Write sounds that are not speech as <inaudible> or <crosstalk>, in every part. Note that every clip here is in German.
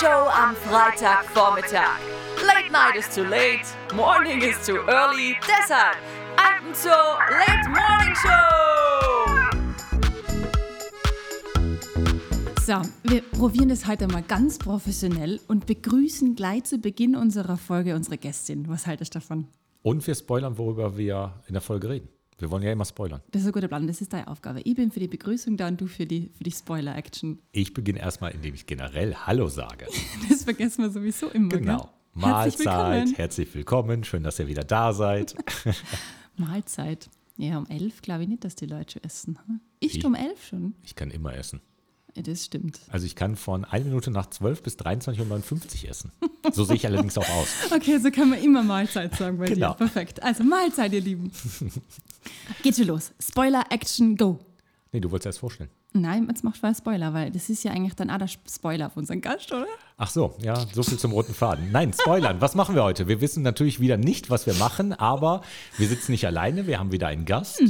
Show am Freitagvormittag. Late night is too late, morning is too early. Deshalb Alten zur Late Morning Show. So, wir probieren das heute mal ganz professionell und begrüßen gleich zu Beginn unserer Folge unsere Gästin. Was haltest du davon? Und wir spoilern, worüber wir in der Folge reden. Wir wollen ja immer spoilern. Das ist ein guter Plan, das ist deine Aufgabe. Ich bin für die Begrüßung da und du für die, für die Spoiler-Action. Ich beginne erstmal, indem ich generell Hallo sage. <laughs> Das vergessen wir sowieso immer. Genau. Gell? Mahlzeit, willkommen. herzlich willkommen. Schön, dass ihr wieder da seid. <laughs> Mahlzeit. Ja, um elf glaube ich nicht, dass die Leute schon essen. Ich Wie? um elf schon. Ich kann immer essen. Ja, das stimmt. Also ich kann von 1 Minute nach 12 bis 23.59 Uhr essen. So sehe ich allerdings auch aus. <laughs> Okay, so kann man immer Mahlzeit sagen bei Genau. dir. Perfekt. Also Mahlzeit, ihr Lieben. Geht schon los. Spoiler-Action, go. Nee, du wolltest erst vorstellen. Nein, jetzt macht mal Spoiler, weil das ist ja eigentlich dann auch der Spoiler auf unseren Gast, oder? Ach so, ja, so viel zum roten Faden. Nein, spoilern. Was machen wir heute? Wir wissen natürlich wieder nicht, was wir machen, aber wir sitzen nicht alleine. Wir haben wieder einen Gast.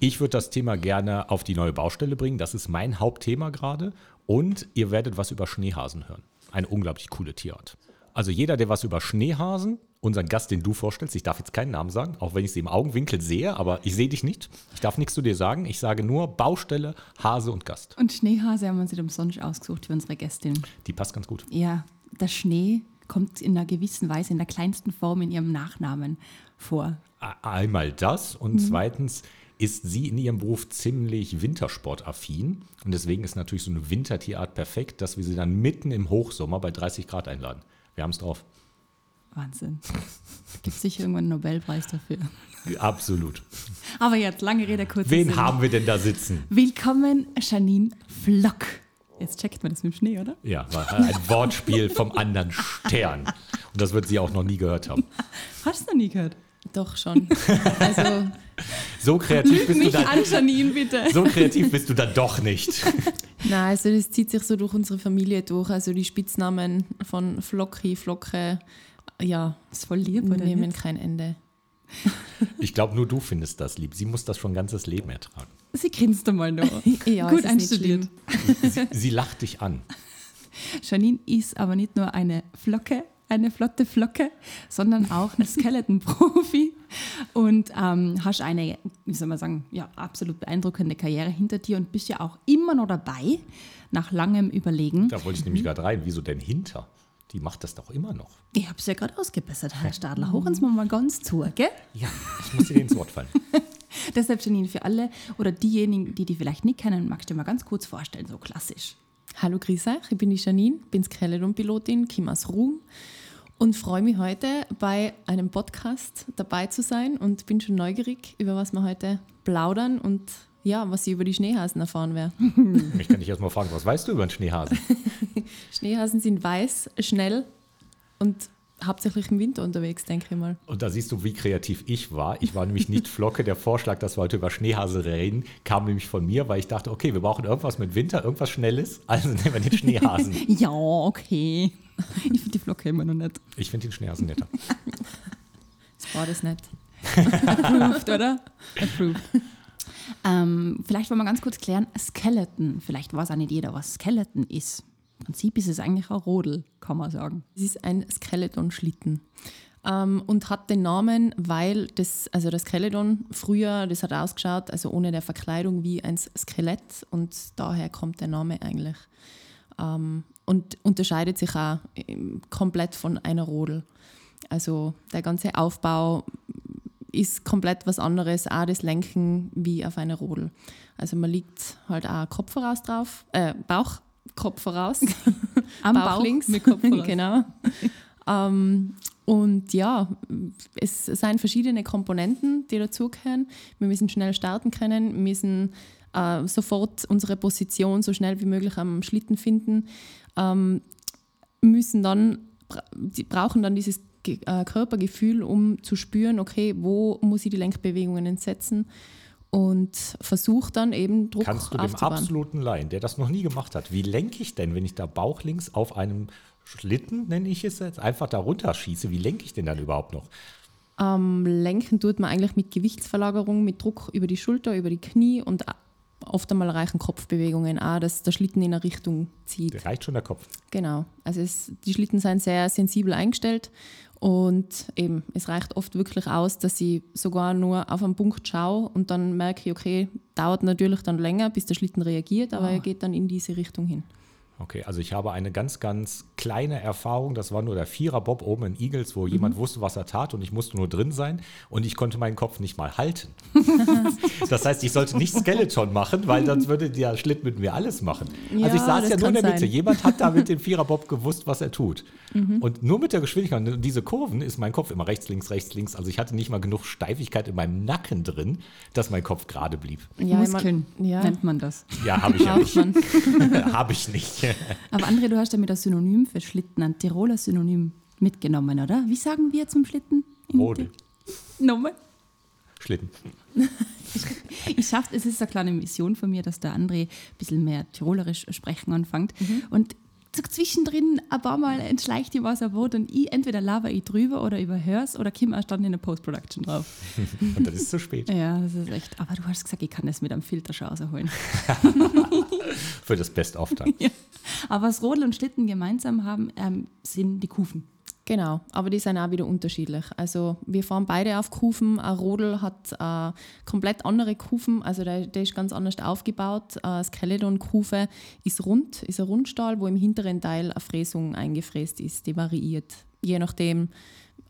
Ich würde das Thema gerne auf die neue Baustelle bringen. Das ist mein Hauptthema gerade. Und ihr werdet was über Schneehasen hören. Eine unglaublich coole Tierart. Also jeder, der was über Schneehasen, unseren Gast, den du vorstellst, ich darf jetzt keinen Namen sagen, auch wenn ich sie im Augenwinkel sehe, aber ich sehe dich nicht. Ich darf nichts zu dir sagen. Ich sage nur Baustelle, Hase und Gast. Und Schneehase haben wir uns umsonst ausgesucht für unsere Gästin. Die passt ganz gut. Ja, der Schnee kommt in einer gewissen Weise, in der kleinsten Form in ihrem Nachnamen vor. Einmal das und Mhm. zweitens ist sie in ihrem Beruf ziemlich wintersportaffin und deswegen ist natürlich so eine Wintertierart perfekt, dass wir sie dann mitten im Hochsommer bei 30 Grad einladen. Wir haben es drauf. Wahnsinn. Gibt sicher irgendwann einen Nobelpreis dafür. Absolut. Aber jetzt, lange Rede, kurzer Wen Sinn. haben wir denn da sitzen? Willkommen, Janine Flock. Jetzt checkt man das mit dem Schnee, oder? Ja, ein Wortspiel vom anderen Stern. Und das wird sie auch noch nie gehört haben. Hast du noch nie gehört? Doch schon. Also, So kreativ bist du Mich dann. an, Janine, bitte. <laughs> So kreativ bist du dann doch nicht. <laughs> nein, also das zieht sich so durch unsere Familie durch. Also die Spitznamen von Flocki, Flocke, ja, Das ist voll lieb, oder nehmen nicht? kein Ende. Ich glaube, nur du findest das lieb. Sie muss das schon ein ganzes Leben ertragen. Sie grinst einmal noch. <laughs> Ja, Gut einstudiert. schlimm. Sie lacht dich an. Janine ist aber nicht nur eine Flocke, eine flotte Flocke, sondern auch ein Skeleton-Profi und ähm, hast eine, wie soll man sagen, ja, absolut beeindruckende Karriere hinter dir und bist ja auch immer noch dabei, nach langem Überlegen. Da wollte ich nämlich gerade rein. Wieso denn hinter? Die macht das doch immer noch. Ich habe es ja gerade ausgebessert, Herr Stadler. Hoch uns mal ganz zu, gell? Ja, ich muss dir ins Wort fallen. <laughs> Deshalb, Janine, für alle oder diejenigen, die die vielleicht nicht kennen, magst du dir mal ganz kurz vorstellen, so klassisch. Hallo grüß euch, ich bin die Janine, bin Skeleton-Pilotin, komme aus Ruhm und freue mich heute bei einem Podcast dabei zu sein und bin schon neugierig, über was wir heute plaudern und ja, was ich über die Schneehasen erfahren werde. <laughs> Ich kann dich erstmal fragen, was weißt du über einen Schneehasen? <laughs> Schneehasen sind weiß, schnell und hauptsächlich im Winter unterwegs, denke ich mal. Und da siehst du, wie kreativ ich war. Ich war nämlich nicht Flocke. Der Vorschlag, dass wir heute über Schneehase reden, kam nämlich von mir, weil ich dachte, okay, wir brauchen irgendwas mit Winter, irgendwas Schnelles. Also nehmen wir den Schneehasen. <laughs> Ja, okay. Ich finde die Flocke immer noch nicht. Ich finde den Schneehasen netter. <laughs> Das war das nicht. Approved, oder? Approved. Ähm, vielleicht wollen wir ganz kurz klären, Skeleton. Vielleicht weiß auch nicht jeder, was Skeleton ist. Im Prinzip ist es eigentlich ein Rodel, kann man sagen. Es ist ein Skeleton-Schlitten. Ähm, und hat den Namen, weil das, also das Skeleton früher, das hat ausgeschaut, also ohne der Verkleidung wie ein Skelett und daher kommt der Name eigentlich. Ähm, und unterscheidet sich auch ähm, komplett von einer Rodel. Also der ganze Aufbau ist komplett was anderes, auch das Lenken wie auf einer Rodel. Also man liegt halt auch Kopf voraus drauf, äh, Bauch, Kopf voraus. <laughs> Am Bauch, Bauch links. mit Kopf voraus. <laughs> genau. ähm, und ja, es sind verschiedene Komponenten, die dazugehören. Wir müssen schnell starten können, müssen äh, sofort unsere Position so schnell wie möglich am Schlitten finden, ähm, müssen dann, die brauchen dann dieses äh, Körpergefühl, um zu spüren, okay, wo muss ich die Lenkbewegungen setzen und versucht dann eben Druck Kannst du dem absoluten Laien, der das noch nie gemacht hat, wie lenke ich denn, wenn ich da bauchlinks auf einem Schlitten, nenne ich es jetzt, einfach da runterschieße, wie lenke ich denn dann überhaupt noch? Ähm, lenken tut man eigentlich mit Gewichtsverlagerung, mit Druck über die Schulter, über die Knie und oft einmal reichen Kopfbewegungen auch, dass der Schlitten in eine Richtung zieht. Reicht schon der Kopf. Genau. Also es, die Schlitten sind sehr sensibel eingestellt und eben, es reicht oft wirklich aus, dass ich sogar nur auf einen Punkt schaue und dann merke ich, okay, dauert natürlich dann länger, bis der Schlitten reagiert, aber er geht dann in diese Richtung hin. Okay, also ich habe eine ganz, ganz kleine Erfahrung. Das war nur der Vierer-Bob oben in Eagles, wo jemand wusste, was er tat und ich musste nur drin sein und ich konnte meinen Kopf nicht mal halten. <laughs> das heißt, ich sollte nicht Skeleton machen, weil sonst würde der Schlitt mit mir alles machen. also ich Ja, saß ja nur in der Mitte. sein. Jemand hat da mit dem <laughs> Vierer-Bob gewusst, was er tut. Und nur mit der Geschwindigkeit, und diese Kurven ist mein Kopf immer rechts, links, rechts, links. Also ich hatte nicht mal genug Steifigkeit in meinem Nacken drin, dass mein Kopf gerade blieb. Ja, ich Muskeln mein- ja. nennt man das. Ja, habe ich ja nicht. man. <laughs> habe ich nicht. Aber André, du hast damit ein Synonym für Schlitten, ein Tiroler Synonym mitgenommen, oder? Wie sagen wir zum Schlitten? Ti- Nochmal. Schlitten. <laughs> Ich schaffe, es ist eine kleine Mission von mir, dass der André ein bisschen mehr Tirolerisch sprechen anfängt. Und so zwischendrin ein paar Mal entschleicht ihm was ein Wort und ich entweder laber ich drüber oder überhör's oder komme erst dann in der Post-Production drauf. <laughs> Und dann ist es zu spät. Ja, das ist echt. Aber du hast gesagt, ich kann das mit einem Filter schon rausholen. <laughs> Für das Best-of dann. <laughs> ja. Aber was Rodel und Schlitten gemeinsam haben, ähm, sind die Kufen. Genau, aber die sind auch wieder unterschiedlich. Also wir fahren beide auf Kufen. Ein Rodel hat äh, komplett andere Kufen, also der, der ist ganz anders aufgebaut. Äh, Skeleton-Kufe ist rund, ist ein Rundstahl, wo im hinteren Teil eine Fräsung eingefräst ist. Die variiert, je nachdem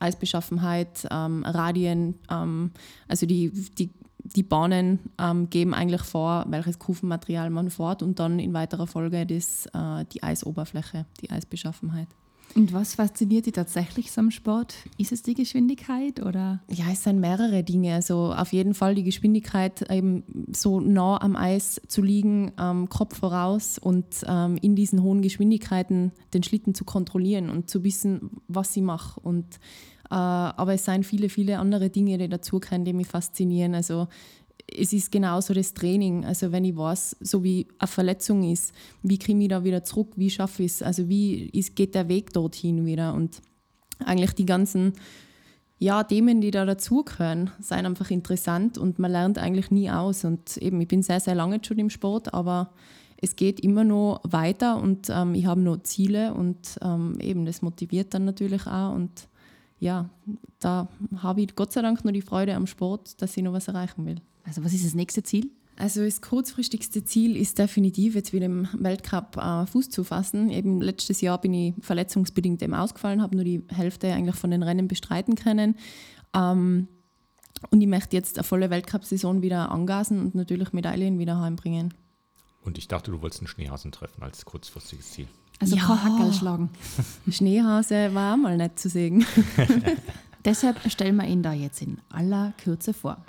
Eisbeschaffenheit, ähm, Radien, ähm, also die, die, die Bahnen ähm, geben eigentlich vor, welches Kufenmaterial man fährt und dann in weiterer Folge das, äh, die Eisoberfläche, die Eisbeschaffenheit. Und was fasziniert dich tatsächlich so am Sport? Ist es die Geschwindigkeit oder? Ja, es sind mehrere Dinge. Also auf jeden Fall die Geschwindigkeit, eben so nah am Eis zu liegen, ähm, Kopf voraus und ähm, in diesen hohen Geschwindigkeiten den Schlitten zu kontrollieren und zu wissen, was ich mache. Und, äh, aber es sind viele, viele andere Dinge, die dazukommen, die mich faszinieren. Also es ist genauso das Training. Also wenn ich weiß, so wie eine Verletzung ist, wie kriege ich da wieder zurück, wie schaffe ich es, also wie ist, geht der Weg dorthin wieder und eigentlich die ganzen ja, Themen, die da dazugehören, sind einfach interessant und man lernt eigentlich nie aus. Und eben, ich bin sehr, sehr lange schon im Sport, aber es geht immer noch weiter und ähm, ich habe noch Ziele und ähm, eben das motiviert dann natürlich auch. Und ja, da habe ich Gott sei Dank noch die Freude am Sport, dass ich noch was erreichen will. Also was ist das nächste Ziel? Also das kurzfristigste Ziel ist definitiv, jetzt wieder im Weltcup äh, Fuß zu fassen. Eben letztes Jahr bin ich verletzungsbedingt eben ausgefallen, habe nur die Hälfte eigentlich von den Rennen bestreiten können. Ähm, und ich möchte jetzt eine volle Weltcup-Saison wieder angasen und natürlich Medaillen wieder heimbringen. Und ich dachte, du wolltest einen Schneehasen treffen als kurzfristiges Ziel. Also Ja. Hackerl schlagen. <laughs> Schneehase war auch mal nett zu sehen. <laughs> <laughs> Deshalb stellen wir ihn da jetzt in aller Kürze vor.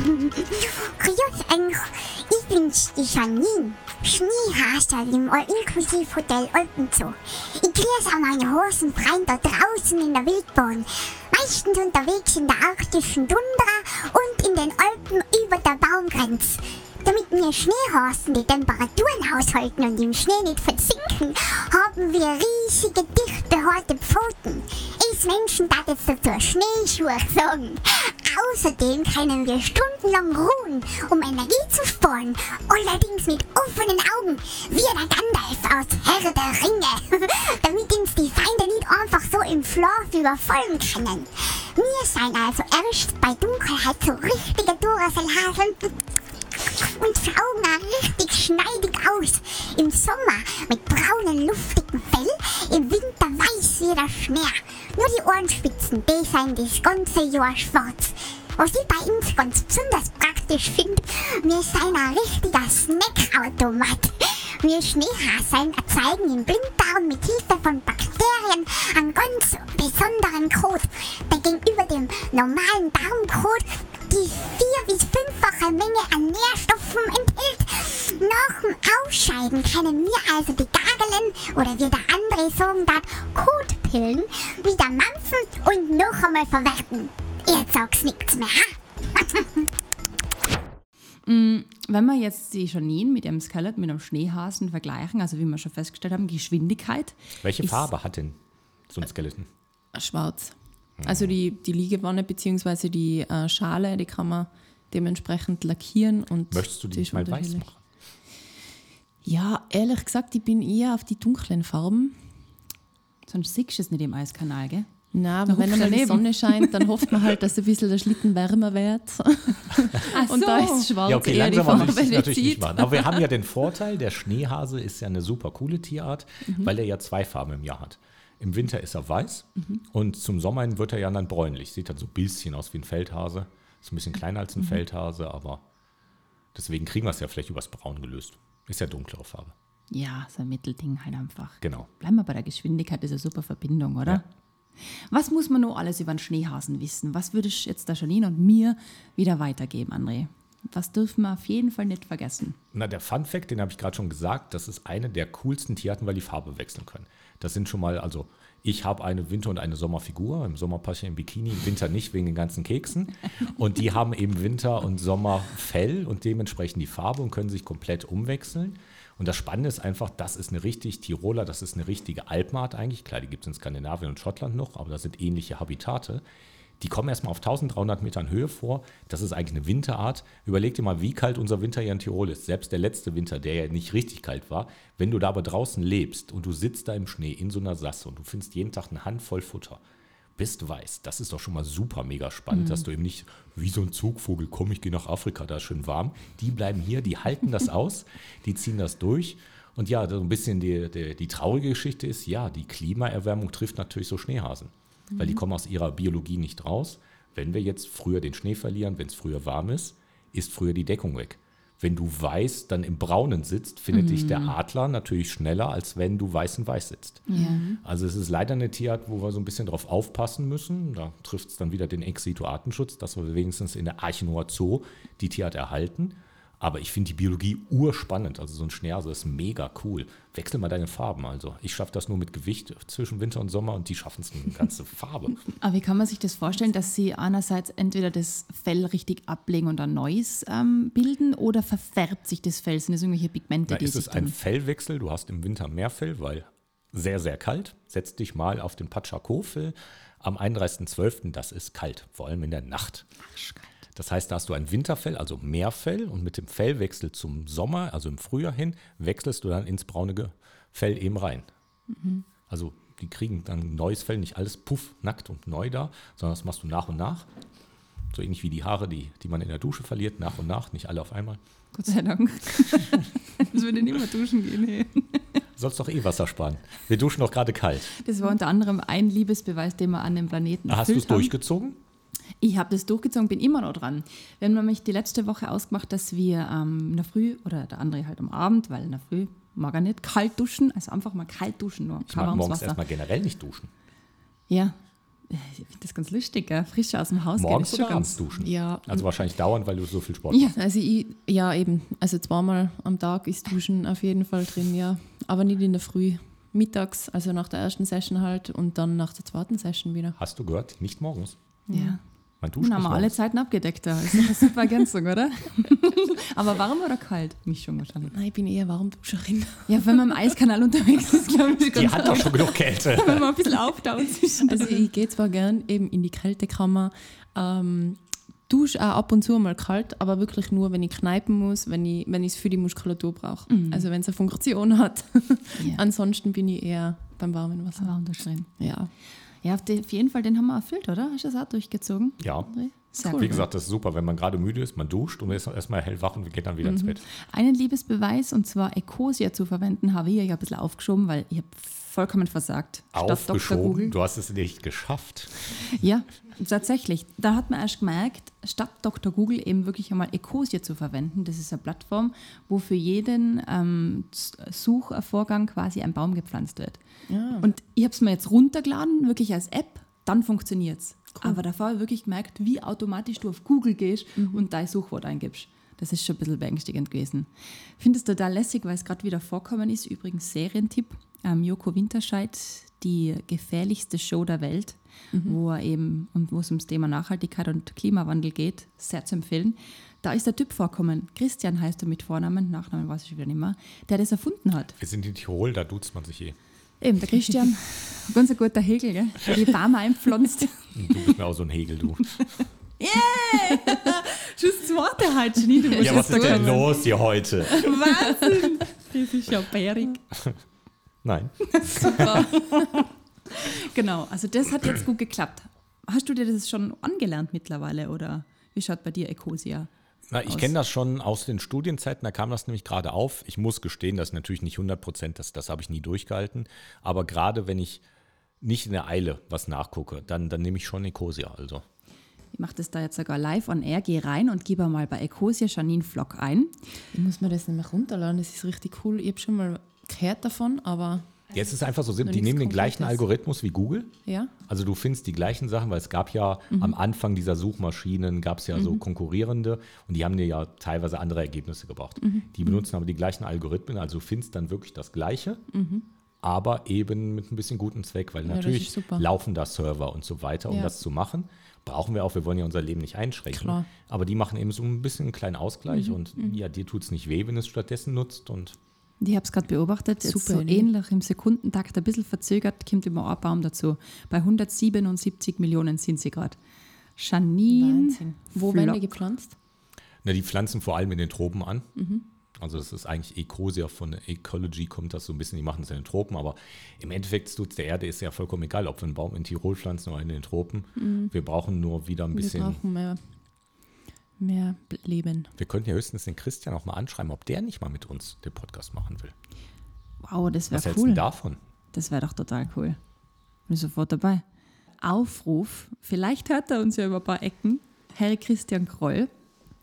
Grüß euch, ich bin's, die Janine. Schneehasel im All-Inklusiv-Hotel Alpenzoo. Ich grüße an meine Hosenfreien da draußen in der Wildbahn. Meistens unterwegs in der arktischen Tundra und in den Alpen über der Baumgrenze. Damit wir Schneehasen die Temperaturen aushalten und im Schnee nicht versinken, haben wir riesige, dicht behaarte Pfoten. Ich Menschen darf jetzt dazu Schneeschuhe sagen. Außerdem können wir stundenlang ruhen, um Energie zu sparen. Allerdings mit offenen Augen, wie der Gandalf aus Herr der Ringe. <laughs> Damit uns die Feinde nicht einfach so im Schlaf überfallen können. Wir sind also erst bei Dunkelheit so richtige Duracell-Haseln und auch richtig schneidig aus. Im Sommer mit braunen, luftigen Fell, im Winter weiß wie der Schnee. Nur die Ohrenspitzen, die sind das ganze Jahr schwarz. Was ich bei uns ganz besonders praktisch finde, wir sind ein richtiger Snackautomat. Wir Schneehasen erzeugen im Blinddarm mit Hilfe von Bakterien einen ganz besonderen Code, der gegenüber dem normalen Darmcode die vier- bis fünffache Menge an Nährstoffen enthält. Nach dem Ausscheiden können wir also die Gagelen oder wie der andere sagen darf, Kotpillen wieder mampfen und noch einmal verwerten. Jetzt sag's nichts mehr, ha? <laughs> Wenn wir jetzt die Janine mit ihrem Skelett, mit einem Schneehasen vergleichen, also wie wir schon festgestellt haben, Geschwindigkeit. Welche Farbe hat denn so ein Skeleton? Schwarz. Also die, die Liegewanne bzw. die äh, Schale, die kann man dementsprechend lackieren. Und Möchtest du die die nicht mal weiß machen? Ja, ehrlich gesagt, ich bin eher auf die dunklen Farben. Sonst siehst du es nicht im Eiskanal, gell? Na, Da aber wenn einmal die. Sonne scheint, dann hofft man halt, dass ein bisschen der Schlitten wärmer wird. <laughs> Ach Und da ist schwarz Ja, okay, eher die langsam Farbe, die natürlich nicht machen. Aber wir haben ja den Vorteil, der Schneehase ist ja eine super coole Tierart, Mhm. weil er ja zwei Farben im Jahr hat. Im Winter ist er weiß Mhm. und zum Sommer hin wird er ja dann bräunlich. Sieht dann so ein bisschen aus wie ein Feldhase. Ist ein bisschen kleiner Mhm. als ein Feldhase, aber deswegen kriegen wir es ja vielleicht übers Braun gelöst. Ist ja dunklere Farbe. Ja, so ein Mittelding halt einfach. Genau. Bleiben wir bei der Geschwindigkeit, das ist eine super Verbindung, oder? Ja. Was muss man noch alles über den Schneehasen wissen? Was würdest du jetzt der Janine und mir wieder weitergeben, André? Was dürfen wir auf jeden Fall nicht vergessen? Na, der Fun Fact, den habe ich gerade schon gesagt, das ist eine der coolsten Tierarten, weil die Farbe wechseln können. Das sind schon mal, also ich habe eine Winter- und eine Sommerfigur. Im Sommer passe ich im Bikini, im Winter nicht wegen den ganzen Keksen. Und die haben eben Winter- und Sommerfell und dementsprechend die Farbe und können sich komplett umwechseln. Und das Spannende ist einfach, das ist eine richtig Tiroler, das ist eine richtige Alpenart eigentlich. Klar, die gibt es in Skandinavien und Schottland noch, aber das sind ähnliche Habitate. Die kommen erstmal auf 1300 Metern Höhe vor. Das ist eigentlich eine Winterart. Überleg dir mal, wie kalt unser Winter hier in Tirol ist. Selbst der letzte Winter, der ja nicht richtig kalt war. Wenn du da aber draußen lebst und du sitzt da im Schnee in so einer Sasse und du findest jeden Tag eine Handvoll Futter, bist weiß, das ist doch schon mal super mega spannend, dass du eben nicht wie so ein Zugvogel, komm, ich gehe nach Afrika, da ist schön warm. Die bleiben hier, die halten das <laughs> aus, die ziehen das durch. Und ja, so ein bisschen die, die, die traurige Geschichte ist, ja, die Klimaerwärmung trifft natürlich so Schneehasen, weil die kommen aus ihrer Biologie nicht raus. Wenn wir jetzt früher den Schnee verlieren, wenn es früher warm ist, ist früher die Deckung weg. Wenn du weiß dann im Braunen sitzt, findet dich der Adler natürlich schneller, als wenn du weiß in weiß sitzt. Also es ist leider eine Tierart, wo wir so ein bisschen drauf aufpassen müssen. Da trifft es dann wieder den Ex-Situ-Artenschutz, dass wir wenigstens in der Archenoa Zoo die Tierart erhalten. Aber ich finde die Biologie urspannend. Also so ein Schneehase ist mega cool. Wechsel mal deine Farben. Also ich schaffe das nur mit Gewicht zwischen Winter und Sommer und die schaffen es eine ganze <laughs> Farbe. Aber wie kann man sich das vorstellen, dass sie einerseits entweder das Fell richtig ablegen und ein neues ähm, bilden oder verfärbt sich das Fell? Sind das irgendwelche Pigmente, Da die ist es ein. Fellwechsel. Du hast im Winter mehr Fell, weil sehr, sehr kalt. Setz dich mal auf den Patschakofel am 31.12. Das ist kalt, vor allem in der Nacht. Das heißt, da hast du ein Winterfell, also mehr Fell und mit dem Fellwechsel zum Sommer, also im Frühjahr hin, wechselst du dann ins braune Fell eben rein. Also die kriegen dann neues Fell, nicht alles puff, nackt und neu da, sondern das machst du nach und nach. So ähnlich wie die Haare, die, die man in der Dusche verliert, nach und nach, nicht alle auf einmal. Gott sei Dank. <laughs> das würde nicht mehr duschen gehen. Hey. Sollst doch eh Wasser sparen. Wir duschen doch gerade kalt. Das war unter anderem ein Liebesbeweis, den wir an dem Planeten Hast du es durchgezogen? Ich habe das durchgezogen, bin immer noch dran. Wir haben nämlich die letzte Woche ausgemacht, dass wir ähm, in der Früh oder der andere halt am Abend, weil in der Früh mag er nicht kalt duschen, also einfach mal kalt duschen, nur Ich mag morgens Wasser. erstmal generell nicht duschen. Ja, ich finde das ganz lustig, gell? frisch aus dem Haus Morgens gehen, oder schon abends ganz... duschen? Ja, Also wahrscheinlich dauernd, weil du so viel Sport Ja, machst. Also ich, ja eben, also zweimal am Tag ist Duschen auf jeden Fall drin, ja. Aber nicht in der Früh. Mittags, also nach der ersten Session halt und dann nach der zweiten Session wieder. Hast du gehört? Nicht morgens. ja. Man duscht Dann haben wir alle. Zeiten abgedeckt da. Ist eine super Ergänzung, oder? <laughs> Aber warm oder kalt? Mischung wahrscheinlich. Nein, ich bin eher Warmduscherin. Ja, wenn man im Eiskanal unterwegs ist, glaube ich, Die hat doch schon genug Kälte. wenn man ein bisschen auftaut <laughs> zwischen. Also ich gehe zwar gern eben in die Kältekammer, ähm, dusche auch ab und zu mal kalt, aber wirklich nur, wenn ich kneipen muss, wenn ich wenn ich es für die Muskulatur brauche. Also wenn es eine Funktion hat. Ja. <laughs> Ansonsten bin ich eher beim warmen Wasser. warm duschen. Ja. Ja, auf, die, auf jeden Fall, den haben wir erfüllt, oder? Hast du das auch durchgezogen? Ja. Sehr Wie gesagt, das ist super, wenn man gerade müde ist, man duscht und ist erstmal hellwach und geht dann wieder ins Bett. Einen Liebesbeweis, und zwar Ecosia zu verwenden, habe ich ja ein bisschen aufgeschoben, weil ich habe vollkommen versagt. Statt. Aufgeschoben, du hast es nicht geschafft. Ja, tatsächlich. Da hat man erst gemerkt, statt Dr. Google eben wirklich einmal Ecosia zu verwenden. Das ist eine Plattform, wo für jeden ähm, Suchvorgang quasi ein Baum gepflanzt wird. Und ich habe es mir jetzt runtergeladen, wirklich als App, dann funktioniert es. Aber davor habe ich wirklich gemerkt, wie automatisch du auf Google gehst und dein Suchwort eingibst. Das ist schon ein bisschen beängstigend gewesen. Finde es total lässig, weil es gerade wieder vorkommen ist. Übrigens Serientipp. Ähm, Joko Winterscheid, die gefährlichste Show der Welt, wo er eben und wo es ums Thema Nachhaltigkeit und Klimawandel geht, sehr zu empfehlen. Da ist der Typ vorkommen. Christian heißt er mit Vornamen, Nachnamen weiß ich wieder nicht mehr, der das erfunden hat. Wir sind in Tirol, da duzt man sich eh. Eben, der Christian, <laughs> ganz ein guter Hegel, gell? Der die Bäume einpflanzt. Du bist mir auch so ein Hegel, du. <laughs> Schon das zweite heute, nie, du musst Ja, was ist denn los hier heute? Wahnsinn! Das ist ja bärig. <laughs> Nein. <laughs> Genau, also das hat jetzt gut geklappt. Hast du dir das schon angelernt mittlerweile oder wie schaut bei dir Ecosia? Na, ich kenne das schon aus den Studienzeiten, da kam das nämlich gerade auf. Ich muss gestehen, das ist natürlich nicht 100 Prozent, das, das habe ich nie durchgehalten. Aber gerade wenn ich nicht in der Eile was nachgucke, dann, dann nehme ich schon Ecosia. Also. Ich mache das da jetzt sogar live on air, geh rein und gebe mal bei Ecosia Janine Vlog ein. Ich muss mir das nicht mehr runterladen, das ist richtig cool. Ich habe schon mal gehört davon, aber Ja, es ist einfach so simpel. Die nehmen den gleichen Konkretes. Algorithmus wie Google. ja. Also du findest die gleichen Sachen, weil es gab ja am Anfang dieser Suchmaschinen, gab es ja so konkurrierende und die haben dir ja teilweise andere Ergebnisse gebracht. Die benutzen aber die gleichen Algorithmen, also du findest dann wirklich das Gleiche, aber eben mit ein bisschen gutem Zweck, weil das natürlich laufen da Server und so weiter, um Ja. das zu machen. Brauchen wir auch, wir wollen ja unser Leben nicht einschränken. Klar. Aber die machen eben so ein bisschen einen kleinen Ausgleich und ja, dir tut es nicht weh, wenn du es stattdessen nutzt Und Ich habe es gerade beobachtet, jetzt Super so ähnlich im Sekundentakt, ein bisschen verzögert, kommt immer ein Baum dazu. Bei 177 Millionen sind sie gerade. Janine, Wahnsinn. Wo werden die gepflanzt? Na, die pflanzen vor allem in den Tropen an. Also das ist eigentlich Ecosia von Ecology kommt das so ein bisschen, die machen das in den Tropen, aber im Endeffekt tut der Erde ist ja vollkommen egal, ob wir einen Baum in Tirol pflanzen oder in den Tropen. Wir brauchen nur wieder ein Wir bisschen, brauchen mehr, Leben. wir könnten ja höchstens den Christian auch mal anschreiben, ob der nicht mal mit uns den Podcast machen will. Wow, das Was wäre hältst du cool. denn davon? Das wäre doch total cool. Bin sofort dabei. Aufruf, vielleicht hört er uns ja über ein paar Ecken. Herr Christian Kroll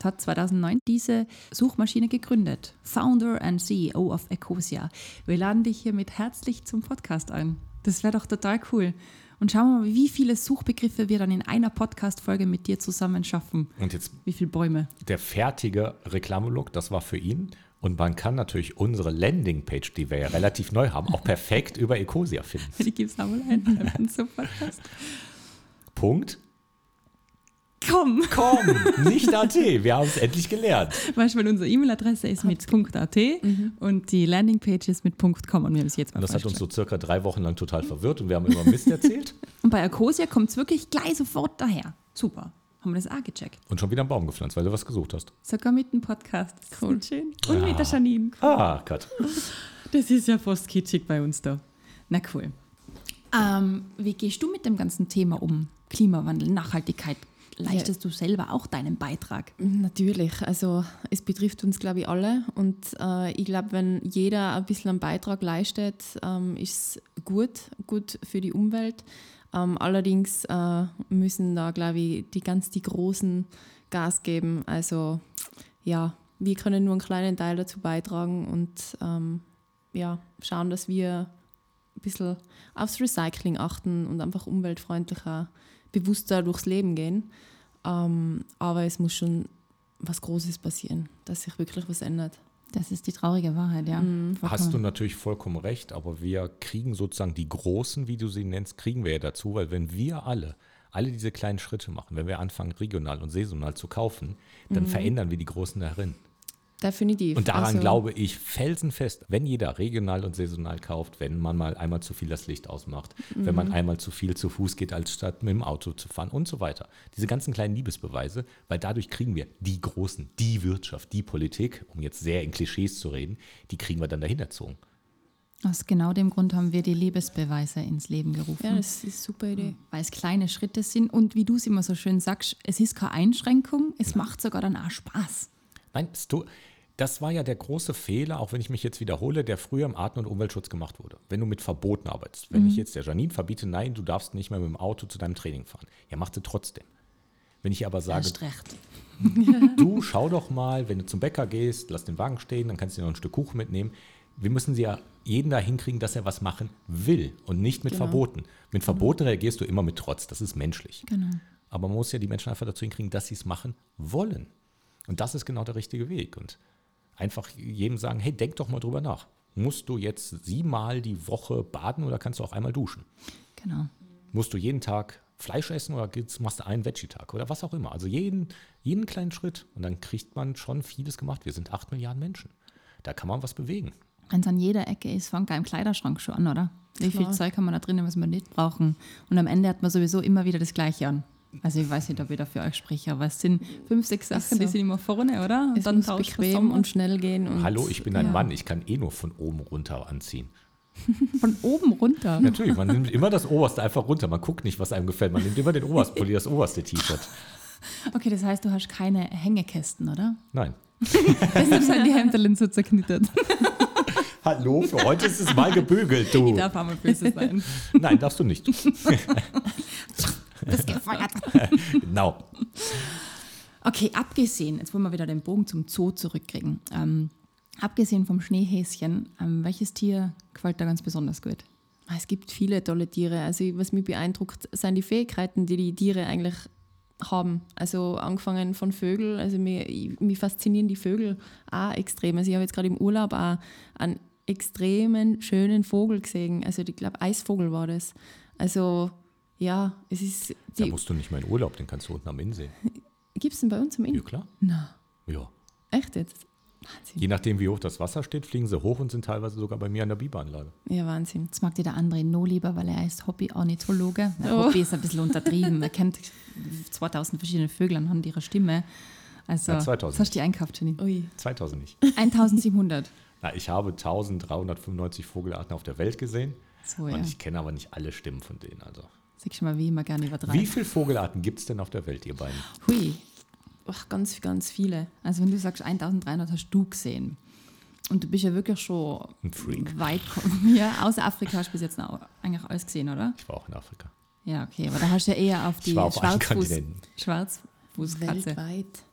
hat 2009 diese Suchmaschine gegründet. Founder and CEO of Ecosia. Wir laden dich hiermit herzlich zum Podcast ein. Das wäre doch total cool. Und schauen wir mal, wie viele Suchbegriffe wir dann in einer Podcast-Folge mit dir zusammen schaffen. Und jetzt Wie viele Bäume? der fertige Reklamelook, das war für ihn. Und man kann natürlich unsere Landingpage, die wir ja relativ neu haben, auch perfekt <laughs> über Ecosia finden. Die gibt es auch mal ein Podcast. Punkt. Komm! Komm, nicht AT. Wir haben es endlich gelernt. Weißt du, weil unsere E-Mail-Adresse ist mit .at und die Landingpage ist mit .com und wir haben es jetzt mal Und das hat uns so circa drei Wochen lang total verwirrt und wir haben immer Mist erzählt <laughs> Und bei Ecosia kommt es wirklich gleich sofort daher. Super. Haben wir das auch gecheckt. und schon wieder einen Baum gepflanzt, weil du was gesucht hast. Sogar mit dem Podcast. Das cool. schön. Und mit der Janine. Ah, Gott. <laughs> Das ist ja fast kitschig bei uns da. Na cool. Ähm, wie gehst du mit dem ganzen Thema um? Klimawandel, Nachhaltigkeit. Leistest du selber auch deinen Beitrag? Natürlich, also es betrifft uns, glaube ich, alle. Und äh, ich glaube, wenn jeder ein bisschen einen Beitrag leistet, ähm, ist es gut, gut für die Umwelt. Ähm, allerdings äh, müssen da, glaube ich, die ganz die Großen Gas geben. Also ja, wir können nur einen kleinen Teil dazu beitragen und ähm, ja, schauen, dass wir ein bisschen aufs Recycling achten und einfach umweltfreundlicher, bewusster durchs Leben gehen. Ähm, aber es muss schon was Großes passieren, dass sich wirklich was ändert. Das ist die traurige Wahrheit, ja. Hast du natürlich vollkommen recht, aber wir kriegen sozusagen die Großen, wie du sie nennst, kriegen wir ja dazu, weil wenn wir alle, alle diese kleinen Schritte machen, wenn wir anfangen, regional und saisonal zu kaufen, dann verändern wir die Großen darin. Definitiv. Und daran Also, glaube ich felsenfest, wenn jeder regional und saisonal kauft, wenn man mal einmal zu viel das Licht ausmacht, wenn man einmal zu viel zu Fuß geht, als statt mit dem Auto zu fahren und so weiter. Diese ganzen kleinen Liebesbeweise, weil dadurch kriegen wir die Großen, die Wirtschaft, die Politik, um jetzt sehr in Klischees zu reden, die kriegen wir dann dahin erzogen. Aus genau dem Grund haben wir die Liebesbeweise ins Leben gerufen. Ja, das ist eine super Idee. weil es kleine Schritte sind und wie du es immer so schön sagst, es ist keine Einschränkung, es macht sogar dann auch Spaß. Nein, das tu- das war ja der große Fehler, auch wenn ich mich jetzt wiederhole, der früher im Arten- und Umweltschutz gemacht wurde. Wenn du mit Verboten arbeitest. Wenn ich jetzt der Janine verbiete, nein, du darfst nicht mehr mit dem Auto zu deinem Training fahren. Ja, mach sie trotzdem. Wenn ich aber sage, <laughs> du <laughs> schau doch mal, wenn du zum Bäcker gehst, lass den Wagen stehen, dann kannst du dir noch ein Stück Kuchen mitnehmen. Wir müssen sie ja jeden da hinkriegen, dass er was machen will und nicht mit Verboten. Mit Verboten reagierst du immer mit Trotz, das ist menschlich. Genau. Aber man muss ja die Menschen einfach dazu hinkriegen, dass sie es machen wollen. Und das ist genau der richtige Weg. Und einfach jedem sagen, hey, denk doch mal drüber nach. Musst du jetzt siebenmal die Woche baden oder kannst du auch einmal duschen? Genau. Musst du jeden Tag Fleisch essen oder machst du einen Veggie-Tag oder was auch immer. Also jeden, jeden kleinen Schritt. Und dann kriegt man schon vieles gemacht. Wir sind acht Milliarden Menschen. Da kann man was bewegen. Wenn es an jeder Ecke ist, fängt er im Kleiderschrank schon an, oder? Wie viel Klar. Zeug haben wir da drinnen, was wir nicht brauchen? Und am Ende hat man sowieso immer wieder das Gleiche an. Also ich weiß nicht, ob ich da für euch spreche, aber es sind fünf, sechs Sachen, so. die sind immer vorne, oder? Und Es muss tauscht man bequem und schnell gehen. Und Hallo, ich bin ein ja. Mann, ich kann eh nur von oben runter anziehen. <laughs> von oben runter. Natürlich, man nimmt immer das Oberste einfach runter. Man guckt nicht, was einem gefällt. Man nimmt immer den Oberstpulli, <laughs> das oberste T-Shirt. Okay, das heißt, du hast keine Hängekästen, oder? Nein. <laughs> Deshalb sind die Hemdeln so zerknittert. Hallo, für heute ist es mal gebügelt, du. Ich darf auch mal böse sein. Nein, darfst du nicht. Das gefeuert. <laughs> Genau. Okay, abgesehen, jetzt wollen wir wieder den Bogen zum Zoo zurückkriegen. Ähm, abgesehen vom Schneehäschen, ähm, welches Tier gefällt da ganz besonders gut? Ah, Es gibt viele tolle Tiere. Also was mich beeindruckt, sind die Fähigkeiten, die die Tiere eigentlich haben. Also angefangen von Vögeln, also mir, ich- mich faszinieren die Vögel auch extrem. Also ich habe jetzt gerade im Urlaub auch einen extremen schönen Vogel gesehen. Also ich glaube Eisvogel war das. Also ja, es ist. Da Die, musst du nicht mal in Urlaub, den kannst du unten am Inn sehen. Gibt es den bei uns im Ja, Inn? klar. Na, Ja. echt jetzt? Wahnsinn. Je nachdem, wie hoch das Wasser steht, fliegen sie hoch und sind teilweise sogar bei mir an der Biberanlage. Ja, Wahnsinn. Jetzt mag dir der andere no lieber, weil er ist Hobby-Ornithologe. <laughs> Ja, Oh. Hobby ist ein bisschen untertrieben. Er kennt 2000 verschiedene Vögel anhand ihrer Stimme. Also, Ja, 2000. was hast du dir einkauft, Jenny? Ui. 2000 nicht. 1700. <laughs> Na, ich habe 1395 Vogelarten auf der Welt gesehen. So, ja. Und ich kenne aber nicht alle Stimmen von denen. Also. Siehst du mal, wie immer gerne übertreiben. Wie viele Vogelarten gibt es denn auf der Welt, ihr beiden? Hui. Ach, ganz, ganz viele. Also, wenn du sagst, 1300 hast du gesehen. Und du bist ja wirklich schon Ein Freak. weit gekommen. Ja, außer Afrika hast du bis jetzt noch eigentlich alles gesehen, oder? Ich war auch in Afrika. Ja, okay. Aber da hast du ja eher auf die war auf allen Schwarzfuß. Schwarzfußkatze. Weltweit.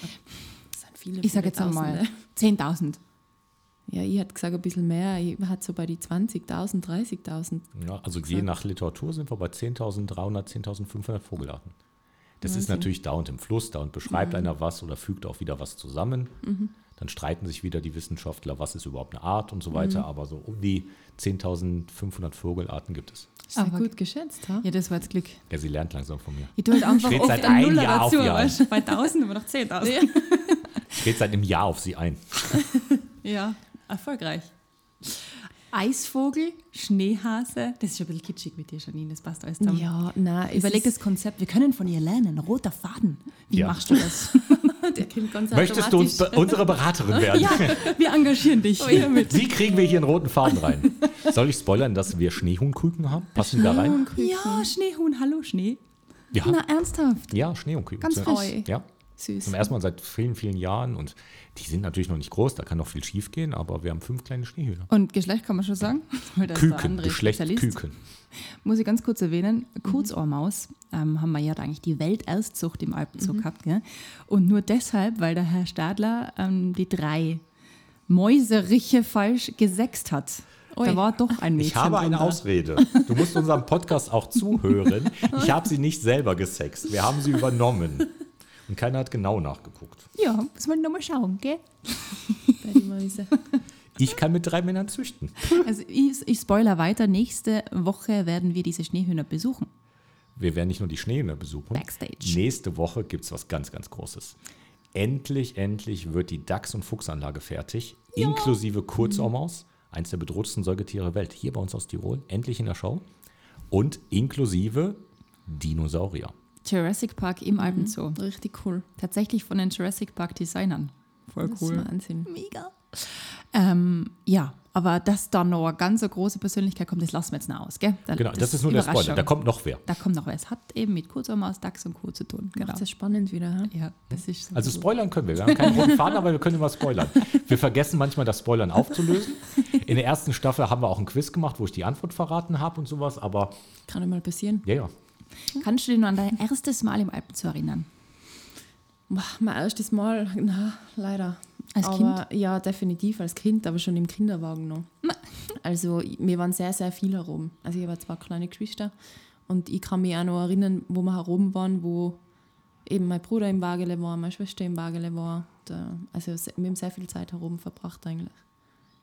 Das sind viele, Ich sage jetzt einmal Tausende. 10.000. Ja, ich hätte gesagt ein bisschen mehr. Ich hatte so bei die 20.000, 30.000. Ja, also je nach Literatur sind wir bei 10.300, 10.500 Vogelarten. Das ist natürlich dauernd im Fluss, dauernd beschreibt einer was oder fügt auch wieder was zusammen. Dann streiten sich wieder die Wissenschaftler, was ist überhaupt eine Art und so weiter. Aber so um die 10.500 Vogelarten gibt es. Sehr Aber- gut geschätzt, ha? Ja, das war jetzt Glück. Ja, sie lernt langsam von mir. Ich tue halt <laughs> einfach Steht oft seit Nuller Jahr auf dazu, ihr weißt? Bei 1000 aber noch 10.000. Ich rede seit einem Jahr auf sie ein. <laughs> Ja, erfolgreich. Eisvogel, Schneehase, das ist schon ein bisschen kitschig mit dir, Janine, das passt alles zusammen. Ja, nein, Überleg das Konzept, wir können von ihr lernen, roter Faden. Wie Ja. machst du das? <laughs> Der kommt ganz Möchtest du uns unsere Beraterin <laughs> werden? ja, wir engagieren dich. Wie kriegen wir hier einen roten Faden rein? Soll ich spoilern, dass wir Schneehuhnküken haben? Passen die da rein? Ja, Schneehuhn, hallo Schnee. Ja, Na, ernsthaft? ja Schneehuhnküken. Ganz frisch. Ja, Süß. zum ersten Mal seit vielen, vielen Jahren. Und die sind natürlich noch nicht groß, da kann noch viel schief gehen, aber wir haben fünf kleine Schneehühner. Und Geschlecht kann man schon sagen? <laughs> Da Küken, Geschlecht Spezialist. Küken. Muss ich ganz kurz erwähnen, Kurzohrmaus ähm, haben wir ja eigentlich die Welterstzucht im Alpenzoo gehabt. Gell? Und nur deshalb, weil der Herr Stadler ähm, die drei Mäuseriche falsch gesext hat. Da war doch ein Mädchen Ich habe eine. Ausrede. Du musst unserem Podcast auch zuhören. Ich habe sie nicht selber gesext. Wir haben sie übernommen. Und keiner hat genau nachgeguckt. Ja, muss man nochmal schauen, gell? <laughs> Bei die Mäuse. Ich kann mit drei Männern züchten. Also ich, ich spoiler weiter, nächste Woche werden wir diese Schneehühner besuchen. Wir werden nicht nur die Schneehühner besuchen. Backstage. Nächste Woche gibt es was ganz, ganz Großes. Endlich, endlich wird die Dachs- und Fuchsanlage fertig, inklusive Kurzohrmaus, eins der bedrohtesten Säugetiere der Welt, hier bei uns aus Tirol, endlich in der Show. Und inklusive Dinosaurier. Jurassic Park im Alpenzoo. Richtig cool. Tatsächlich von den Jurassic Park Designern. Voll Das ist Wahnsinn. Mega. Ähm, ja, aber dass da noch eine ganz so große Persönlichkeit kommt, das lassen wir jetzt noch aus, gell? Da- Genau, das, ist nur der Spoiler. Da kommt noch wer. Da kommt noch wer. Es hat eben mit Kurzarmaus, Dachs und Co. zu tun. Genau. Das spannend wieder, ha? Ja, das ist so. Also spoilern können wir. Wir haben keinen roten Faden, aber wir können immer spoilern. Wir vergessen manchmal das Spoilern aufzulösen. In der ersten Staffel haben wir auch ein Quiz gemacht, wo ich die Antwort verraten habe und sowas. Aber Kann mal passieren. ja, ja. Kannst du dich noch an dein erstes Mal im Alpenzoo erinnern? Boah, mein erstes Mal, na, leider. Als aber, Ja, definitiv als Kind, aber schon im Kinderwagen noch. <laughs> Also wir waren sehr, sehr viel herum. Also ich habe zwei kleine Geschwister und ich kann mich auch noch erinnern, wo wir herum waren, wo eben mein Bruder im Wagele war, meine Schwester im Wagele war. Da, also wir haben sehr viel Zeit herum verbracht eigentlich.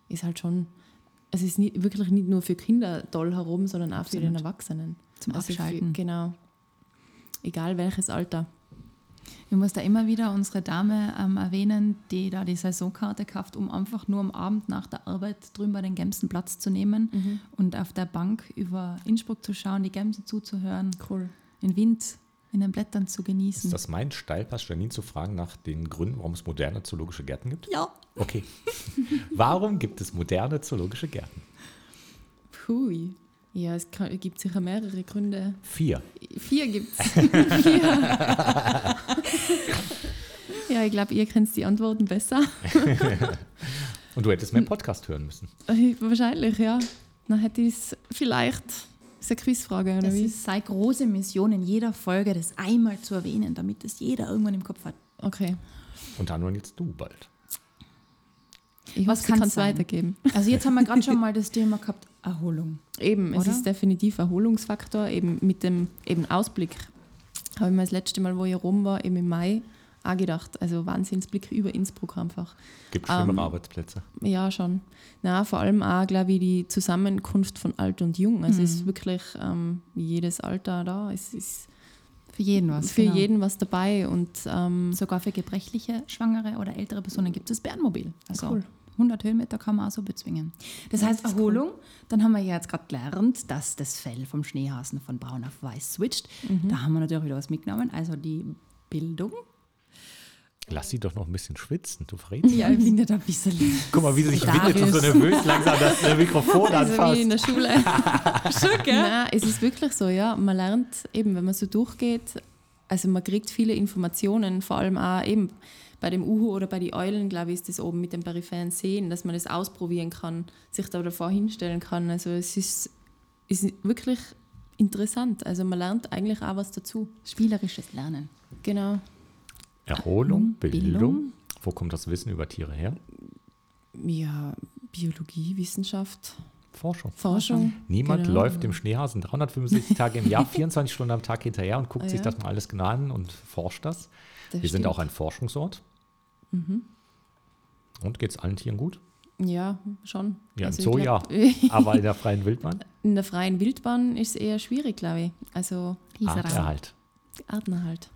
Ist halt schon, es ist nicht, wirklich nicht nur für Kinder toll herum, sondern auch für den Erwachsenen. Zum Also Abschalten. Für, genau. Egal welches Alter. Ich muss da immer wieder unsere Dame ähm, erwähnen, die da die Saisonkarte kauft, um einfach nur am Abend nach der Arbeit drüben bei den Gämsen Platz zu nehmen Mhm. und auf der Bank über Innsbruck zu schauen, die Gämsen zuzuhören, Cool. den Wind in den Blättern zu genießen. Ist das mein Steilpass, Janine zu fragen nach den Gründen, warum es moderne zoologische Gärten gibt? ja. Okay. <laughs> warum gibt es moderne zoologische Gärten? Pui. Ja, es gibt sicher mehrere Gründe. Vier. Vier gibt's. <laughs> Vier. <laughs> ja, ich glaube, ihr kennt die Antworten besser. Und du hättest mehr Podcast hören müssen. Äh, Wahrscheinlich, ja. Dann hätte ich es vielleicht. Das ist eine Quizfrage, oder Das wie? ist seine große Mission in jeder Folge, das einmal zu erwähnen, damit es jeder irgendwann im Kopf hat. Okay. Und dann jetzt du bald. Ich Was kann es weitergeben. Also jetzt haben wir gerade schon <laughs> mal das Thema gehabt, Erholung. Eben, es Oder? ist definitiv Erholungsfaktor, eben mit dem eben Ausblick. Habe ich mir das letzte Mal, wo ich rum war, eben im Mai, auch gedacht. Also Wahnsinnsblick über Innsbruck einfach. Gibt schlimmere Ähm, Arbeitsplätze. Ja, schon. Na, vor allem auch, glaube ich, die Zusammenkunft von Alt und Jung. Also es ist wirklich ähm, jedes Alter da. Es ist Für jeden was. für genau. jeden was dabei und ähm, Sogar für gebrechliche, schwangere oder ältere Personen gibt es Bärenmobil. Also Cool. 100 Höhenmeter kann man auch so bezwingen. Das heißt Erholung, dann haben wir ja jetzt gerade gelernt, dass das Fell vom Schneehasen von braun auf weiß switcht. Da haben wir natürlich wieder was mitgenommen, also die Bildung. Lass sie doch noch ein bisschen schwitzen, du verrätst. Ja, ich finde da ein bisschen Guck mal, wie sie sich windet und so nervös langsam das Mikrofon also wie in anfasst. der Schule. <laughs> Schon, gell? Nein, es ist wirklich so, ja. Man lernt eben, wenn man so durchgeht, also man kriegt viele Informationen, vor allem auch eben bei dem Uhu oder bei den Eulen, glaube ich, ist das oben mit dem peripheren Sehen, dass man das ausprobieren kann, sich da davor hinstellen kann. Also es ist, ist wirklich interessant. Also man lernt eigentlich auch was dazu. spielerisches Lernen. Genau. Erholung, Bildung. Bildung. Wo kommt das Wissen über Tiere her? Ja, Biologie, Wissenschaft, Forschung. Forschung. Niemand Genau. läuft dem Schneehasen 365 Tage im Jahr, <laughs> 24 Stunden am Tag hinterher und guckt Ah, sich ja. das mal alles genau an und forscht das. Das Wir sind stimmt. Mhm. auch ein Forschungsort. Und geht es allen Tieren gut? Ja, schon. Ja, im Also ich Zoo glaub- <laughs> Aber in der freien Wildbahn? In der freien Wildbahn ist es eher schwierig, glaube ich. Also Arterhalt. Artenerhalt.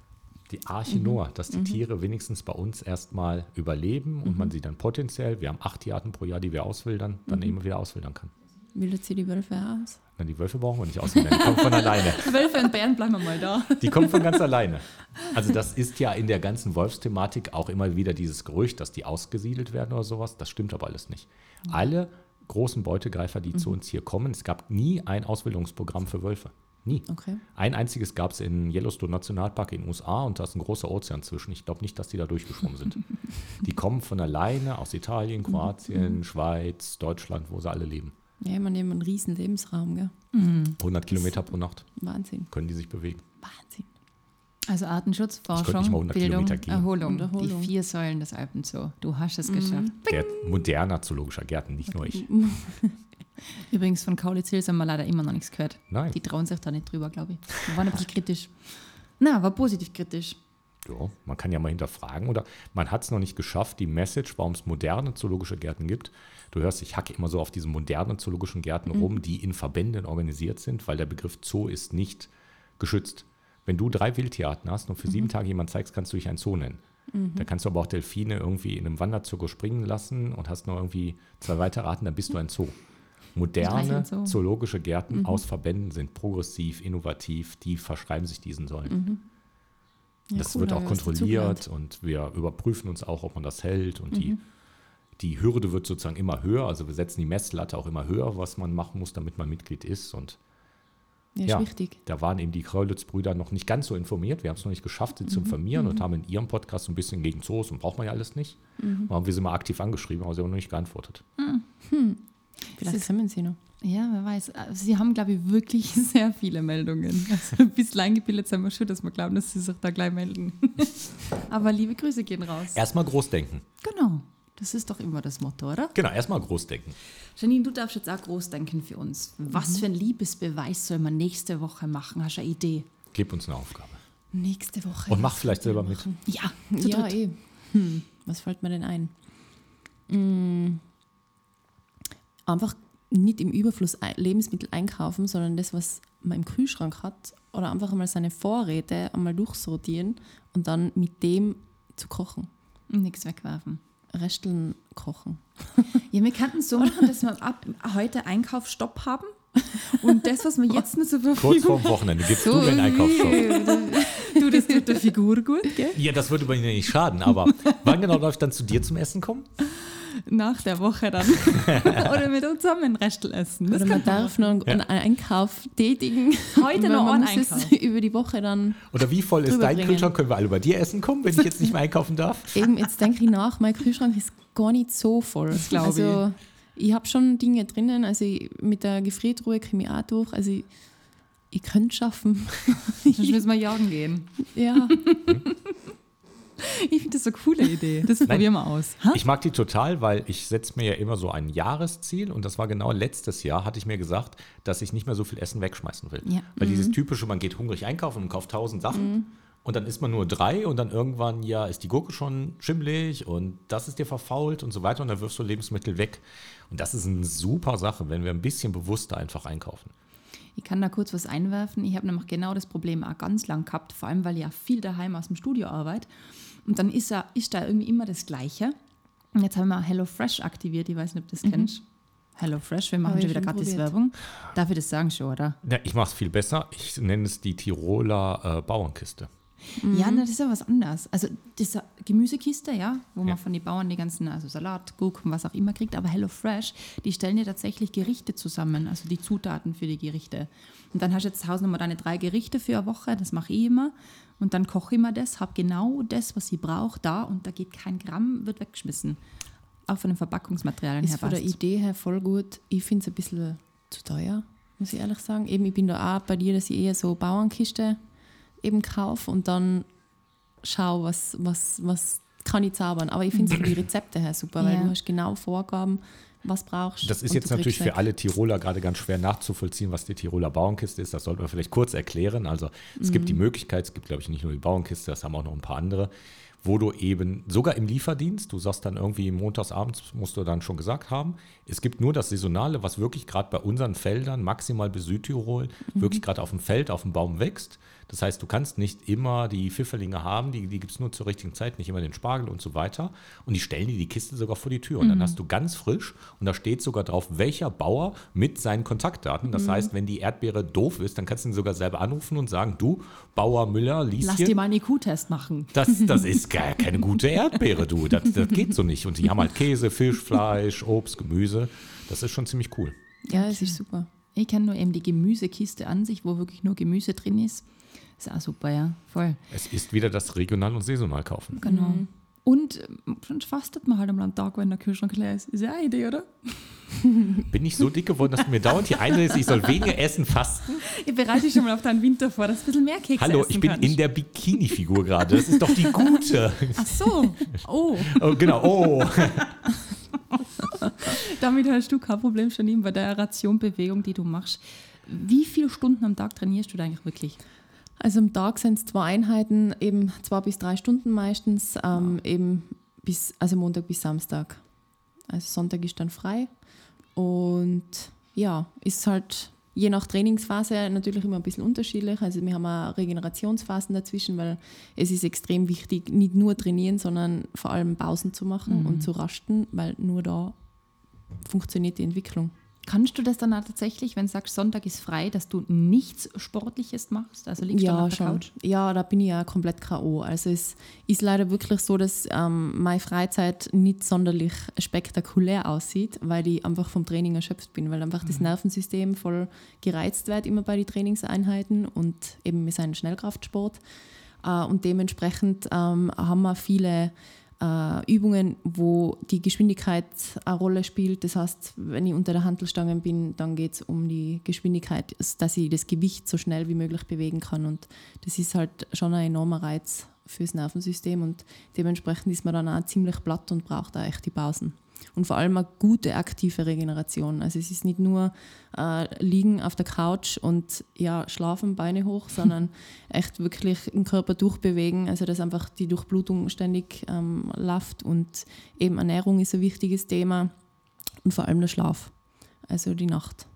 Die Arche Noah, dass die Tiere wenigstens bei uns erstmal überleben und man sie dann potenziell, wir haben acht Tierarten pro Jahr, die wir auswildern, dann immer wieder auswildern kann. Wildert sie die Wölfe aus? Na, die Wölfe brauchen wir nicht auswildern, die kommen von alleine. <laughs> Wölfe und Bären bleiben wir mal da. Die kommen von ganz alleine. Also das ist ja in der ganzen Wolfsthematik auch immer wieder dieses Gerücht, dass die ausgesiedelt werden oder sowas. Das stimmt aber alles nicht. Alle großen Beutegreifer, die zu uns hier kommen, es gab nie ein Ausbildungsprogramm für Wölfe. Nie. Okay. Ein einziges gab es in Yellowstone Nationalpark in den USA und da ist ein großer Ozean zwischen. Ich glaube nicht, dass die da durchgeschwommen sind. <laughs> die kommen von alleine aus Italien, Kroatien, Schweiz, Deutschland, wo sie alle leben. Ja, man nimmt einen riesen Lebensraum, gell? 100 Kilometer pro Nacht Wahnsinn. können die sich bewegen. Wahnsinn. Also Artenschutz, Ich könnte Forschung, nicht mal 100 Bildung, Kilometer gehen. Erholung. Erholung. Die vier Säulen des Alpenzoo. Du hast es geschafft. Der moderner zoologischer Gärten, nicht nur ich. <laughs> Übrigens, von Kaulitz Hills haben wir leider immer noch nichts gehört. Nein. Die trauen sich da nicht drüber, glaube ich. Wir waren ein bisschen kritisch. Na, war positiv kritisch. Ja, man kann ja mal hinterfragen oder man hat es noch nicht geschafft, die Message, warum es moderne zoologische Gärten gibt. Du hörst, ich hacke immer so auf diesen modernen zoologischen Gärten rum, die in Verbänden organisiert sind, weil der Begriff Zoo ist nicht geschützt. Wenn du drei Wildtierarten hast und für sieben Tage jemand zeigst, kannst du dich ein Zoo nennen. Da kannst du aber auch Delfine irgendwie in einem Wanderzirkus springen lassen und hast noch irgendwie zwei weitere Arten, dann bist du ein Zoo. Moderne Zoo. zoologische Gärten aus Verbänden sind progressiv, innovativ, die verschreiben sich diesen Säulen. Ja, Das cool, wird auch kontrolliert und wir überprüfen uns auch, ob man das hält. Und die, die Hürde wird sozusagen immer höher. Also wir setzen die Messlatte auch immer höher, was man machen muss, damit man Mitglied ist. Und Ja, ja, ist wichtig. da waren eben die Kreulitz-Brüder noch nicht ganz so informiert. Wir haben es noch nicht geschafft, sie zu informieren und haben in ihrem Podcast so ein bisschen gegen Zoos und braucht man ja alles nicht. Und haben wir sie mal aktiv angeschrieben, aber sie haben noch nicht geantwortet. Vielleicht kommen sie noch. Ja, wer weiß. Sie haben, glaube ich, wirklich <laughs> sehr viele Meldungen. Also ein bisschen eingebildet sind wir schon, dass wir glauben, dass sie sich da gleich melden. <laughs> Aber liebe Grüße gehen raus. Erstmal groß denken. Genau. Das ist doch immer das Motto, oder? Genau, erstmal groß denken. Janine, du darfst jetzt auch groß denken für uns. Was für ein Liebesbeweis soll man nächste Woche machen? Hast du eine Idee? Gib uns eine Aufgabe. Nächste Woche. Und mach vielleicht selber mit. Ja, zu Ja, dritt. eh. Hm, was fällt mir denn ein? Mm, einfach nicht im Überfluss Lebensmittel einkaufen, sondern das, was man im Kühlschrank hat, oder einfach einmal seine Vorräte einmal durchsortieren und dann mit dem zu kochen. Nichts wegwerfen. Resteln kochen. <laughs> Ja, wir könnten so machen, dass wir ab heute Einkaufsstopp haben. Und das, was wir <laughs> jetzt nur zur Kurz Verfügung vorm Wochenende gibst du mir einen Einkaufsshop. Du, das tut der Figur gut, gell? Ja, das würde bei mir nicht schaden, aber wann genau darf ich dann zu dir zum Essen kommen? Nach der Woche dann. <laughs> Oder mit uns zusammen ein Restel essen. Das Oder man darf noch einen, einen Einkauf tätigen. Heute noch einen Einkauf. über die Woche dann. Oder wie voll ist dein Rüberbringen. Kühlschrank? Können wir alle bei dir essen kommen, wenn ich jetzt nicht mehr einkaufen darf? <laughs> Eben, jetzt denke ich nach, mein Kühlschrank ist gar nicht so voll. Das glaub also, ich. habe schon Dinge drinnen, also ich, mit der Gefriertruhe komme ich auch durch. Also ich, ich könnte es schaffen. Sonst müssen wir <laughs> jagen gehen. ja, <laughs> Ich finde das so eine coole Idee. Das probieren wir aus. Ha? Ich mag die total, weil ich setze mir ja immer so ein Jahresziel und das war genau letztes Jahr, hatte ich mir gesagt, dass ich nicht mehr so viel Essen wegschmeißen will. Ja. Weil dieses typische, man geht hungrig einkaufen und kauft tausend Sachen und dann isst man nur drei und dann irgendwann, ja, ist die Gurke schon schimmelig und das ist dir verfault und so weiter und dann wirfst du Lebensmittel weg. Und das ist eine super Sache, wenn wir ein bisschen bewusster einfach einkaufen. Ich kann da kurz was einwerfen. Ich habe nämlich genau das Problem auch ganz lang gehabt, vor allem weil ich ja viel daheim aus dem Studio arbeite. Und dann ist, er, ist da irgendwie immer das Gleiche. Und jetzt haben wir HelloFresh aktiviert. Ich weiß nicht, ob du das kennst. HelloFresh, wir machen Habe schon wieder gratis probiert. Werbung. Darf ich das sagen schon, oder? Ja, ich mache es viel besser. Ich nenne es die Tiroler äh, Bauernkiste. Ja, na, das ist ja was anderes. Also diese Gemüsekiste, ja, wo Ja. man von den Bauern die ganzen, also Salat, Gurken, was auch immer kriegt, aber HelloFresh, die stellen ja tatsächlich Gerichte zusammen, also die Zutaten für die Gerichte. Und dann hast du jetzt zu Hause nochmal deine drei Gerichte für eine Woche, das mache ich immer. Und dann koche ich mir das, habe genau das, was ich brauche, da und da geht kein Gramm, wird weggeschmissen. Auch von den Verpackungsmaterialien her ist von der. Idee her voll gut. Ich finde es ein bisschen zu teuer, muss ich ehrlich sagen. Eben, ich bin da auch bei dir, dass ich eher so Bauernkiste eben kaufe und dann schaue, was, was, was kann ich zaubern. Aber ich finde es von den Rezepte her super, weil Ja. du hast genau Vorgaben, was brauchst Das ist jetzt du natürlich für weg. alle Tiroler gerade ganz schwer nachzuvollziehen, was die Tiroler Bauernkiste ist. Das sollten wir vielleicht kurz erklären. Also es gibt die Mhm. Möglichkeit, es gibt glaube ich nicht nur die Bauernkiste, das haben auch noch ein paar andere, wo du eben sogar im Lieferdienst, du sagst dann irgendwie montags abends, musst du dann schon gesagt haben, es gibt nur das Saisonale, was wirklich gerade bei unseren Feldern, maximal bis Südtirol, Mhm. wirklich gerade auf dem Feld, auf dem Baum wächst. Das heißt, du kannst nicht immer die Pfifferlinge haben, die, die gibt es nur zur richtigen Zeit, nicht immer den Spargel und so weiter. Und die stellen dir die Kiste sogar vor die Tür. Und dann hast du ganz frisch und da steht sogar drauf, welcher Bauer mit seinen Kontaktdaten. Das heißt, wenn die Erdbeere doof ist, dann kannst du ihn sogar selber anrufen und sagen, du, Bauer Müller, liest Lass dir mal einen IQ-Test machen. Das, das ist <laughs> gar keine gute Erdbeere, du. Das, das geht so nicht. Und die haben halt Käse, Fisch, Fleisch, Obst, Gemüse. Das ist schon ziemlich cool. Ja, es ist super. Ich kenne nur eben die Gemüsekiste an sich, wo wirklich nur Gemüse drin ist. Ist auch super, ja, voll. Es ist wieder das regional und saisonal kaufen. Genau. Und ähm, sonst fastet man halt am Tag, wenn der Kühlschrank leer ist. Ist ja eine Idee, oder? <laughs> Bin ich so dick geworden, dass du mir dauernd hier einredest, ich soll weniger essen, fasten? Ich bereite dich schon mal auf deinen Winter vor, dass du ein bisschen mehr Kekse Hallo, essen ich bin kannst. in der Bikini-Figur gerade. Das ist doch die gute. Ach so. Oh, <laughs> Oh, genau, oh. <laughs> <laughs> damit hast du kein Problem schon eben bei der Rationbewegung, die du machst. Wie viele Stunden am Tag trainierst du da eigentlich wirklich? Also am Tag sind es zwei Einheiten, eben zwei bis drei Stunden meistens, ähm, eben bis, also Montag bis Samstag. Also Sonntag ist dann frei. Und ja, ist halt je nach Trainingsphase natürlich immer ein bisschen unterschiedlich. Also wir haben auch Regenerationsphasen dazwischen, weil es ist extrem wichtig, nicht nur trainieren, sondern vor allem Pausen zu machen und zu rasten, weil nur da funktioniert die Entwicklung. Kannst du das dann auch tatsächlich, wenn du sagst, Sonntag ist frei, dass du nichts Sportliches machst? Also liegst du Ja, auf der schon. Couch? Ja, da bin ich ja komplett K.O. Also es ist leider wirklich so, dass ähm, meine Freizeit nicht sonderlich spektakulär aussieht, weil ich einfach vom Training erschöpft bin, weil einfach das Nervensystem voll gereizt wird immer bei den Trainingseinheiten und eben sind ein Schnellkraftsport. Äh, und dementsprechend ähm, haben wir viele äh, Übungen, wo die Geschwindigkeit eine Rolle spielt. Das heißt, wenn ich unter der Hantelstange bin, dann geht es um die Geschwindigkeit, dass ich das Gewicht so schnell wie möglich bewegen kann. Und das ist halt schon ein enormer Reiz fürs Nervensystem und dementsprechend ist man dann auch ziemlich platt und braucht da echt die Pausen. Und vor allem eine gute aktive Regeneration. Also es ist nicht nur äh, liegen auf der Couch und ja, schlafen, Beine hoch, <laughs> sondern echt wirklich den Körper durchbewegen. Also dass einfach die Durchblutung ständig ähm, läuft und eben Ernährung ist ein wichtiges Thema und vor allem der Schlaf, also die Nacht.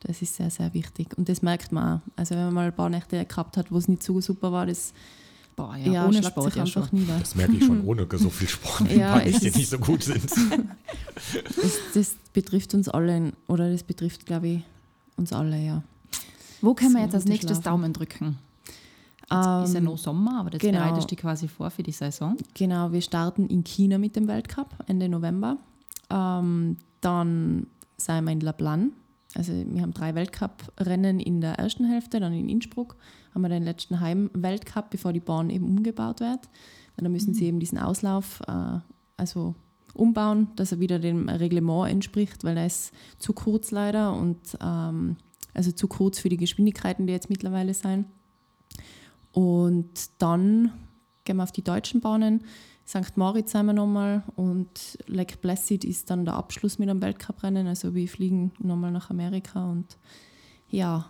Das ist sehr, sehr wichtig. Und das merkt man auch. Also wenn man mal ein paar Nächte gehabt hat, wo es nicht so super war, das Boah, ja, ja, ohne Sport sich ja schon. einfach nieder. Das merke ich schon <laughs> ohne so viel Sport, Ja, ja, es die nicht so gut sind. <laughs> Das, das betrifft uns alle, oder das betrifft, glaube ich, uns alle, ja. Wo können wir jetzt als nächstes Schlafen. Daumen drücken? Jetzt ist ja Ähm, noch Sommer, aber das genau. bereitest du dich quasi vor für die Saison. Genau, wir starten in China mit dem Weltcup Ende November. Ähm, dann sind wir in La Plan. Also wir haben drei Weltcup-Rennen in der ersten Hälfte, dann in Innsbruck haben wir den letzten Heim-Weltcup, bevor die Bahn eben umgebaut wird. Dann müssen sie eben diesen Auslauf äh, also umbauen, dass er wieder dem Reglement entspricht, weil er ist zu kurz leider und ähm, also zu kurz für die Geschwindigkeiten, die jetzt mittlerweile sein. Und dann gehen wir auf die deutschen Bahnen. St. Moritz sind wir nochmal und Lake Placid ist dann der Abschluss mit einem Weltcuprennen. Also wir fliegen nochmal nach Amerika und ja,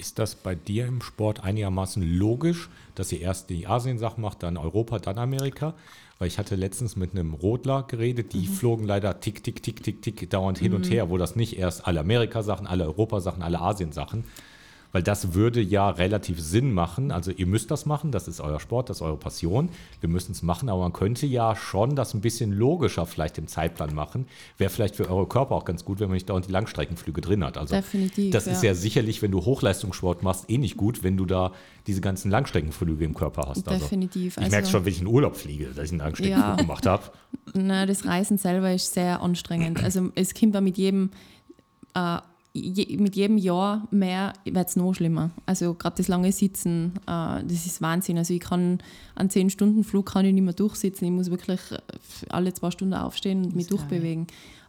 Ist das bei dir im Sport einigermaßen logisch, dass ihr erst die Asien-Sachen macht, dann Europa, dann Amerika? Weil ich hatte letztens mit einem Rodler geredet, Mhm. die flogen leider tick, tick, tick, tick, tick dauernd hin und her, wo das nicht erst alle Amerika-Sachen, alle Europa-Sachen, alle Asien-Sachen. Weil das würde ja relativ Sinn machen. Also ihr müsst das machen, das ist euer Sport, das ist eure Passion. Wir müssen es machen, aber man könnte ja schon das ein bisschen logischer vielleicht im Zeitplan machen. Wäre vielleicht für eure Körper auch ganz gut, wenn man nicht dauernd die Langstreckenflüge drin hat. Also Definitiv, Das ist ja. ja sicherlich, wenn du Hochleistungssport machst, eh nicht gut, wenn du da diese ganzen Langstreckenflüge im Körper hast. Also, Definitiv. Ich Also- merke schon, wenn ich in Urlaub fliege, dass ich einen Langstreckenflug Ja. gemacht habe. <laughs> na, das Reisen selber ist sehr anstrengend. Also es kommt auch mit jedem, äh, je, mit jedem Jahr mehr, wird es noch schlimmer. Also gerade das lange Sitzen, äh, das ist Wahnsinn. Also ich kann an 10-Stunden-Flug kann ich nicht mehr durchsitzen. Ich muss wirklich äh, alle zwei Stunden aufstehen und mich durchbewegen.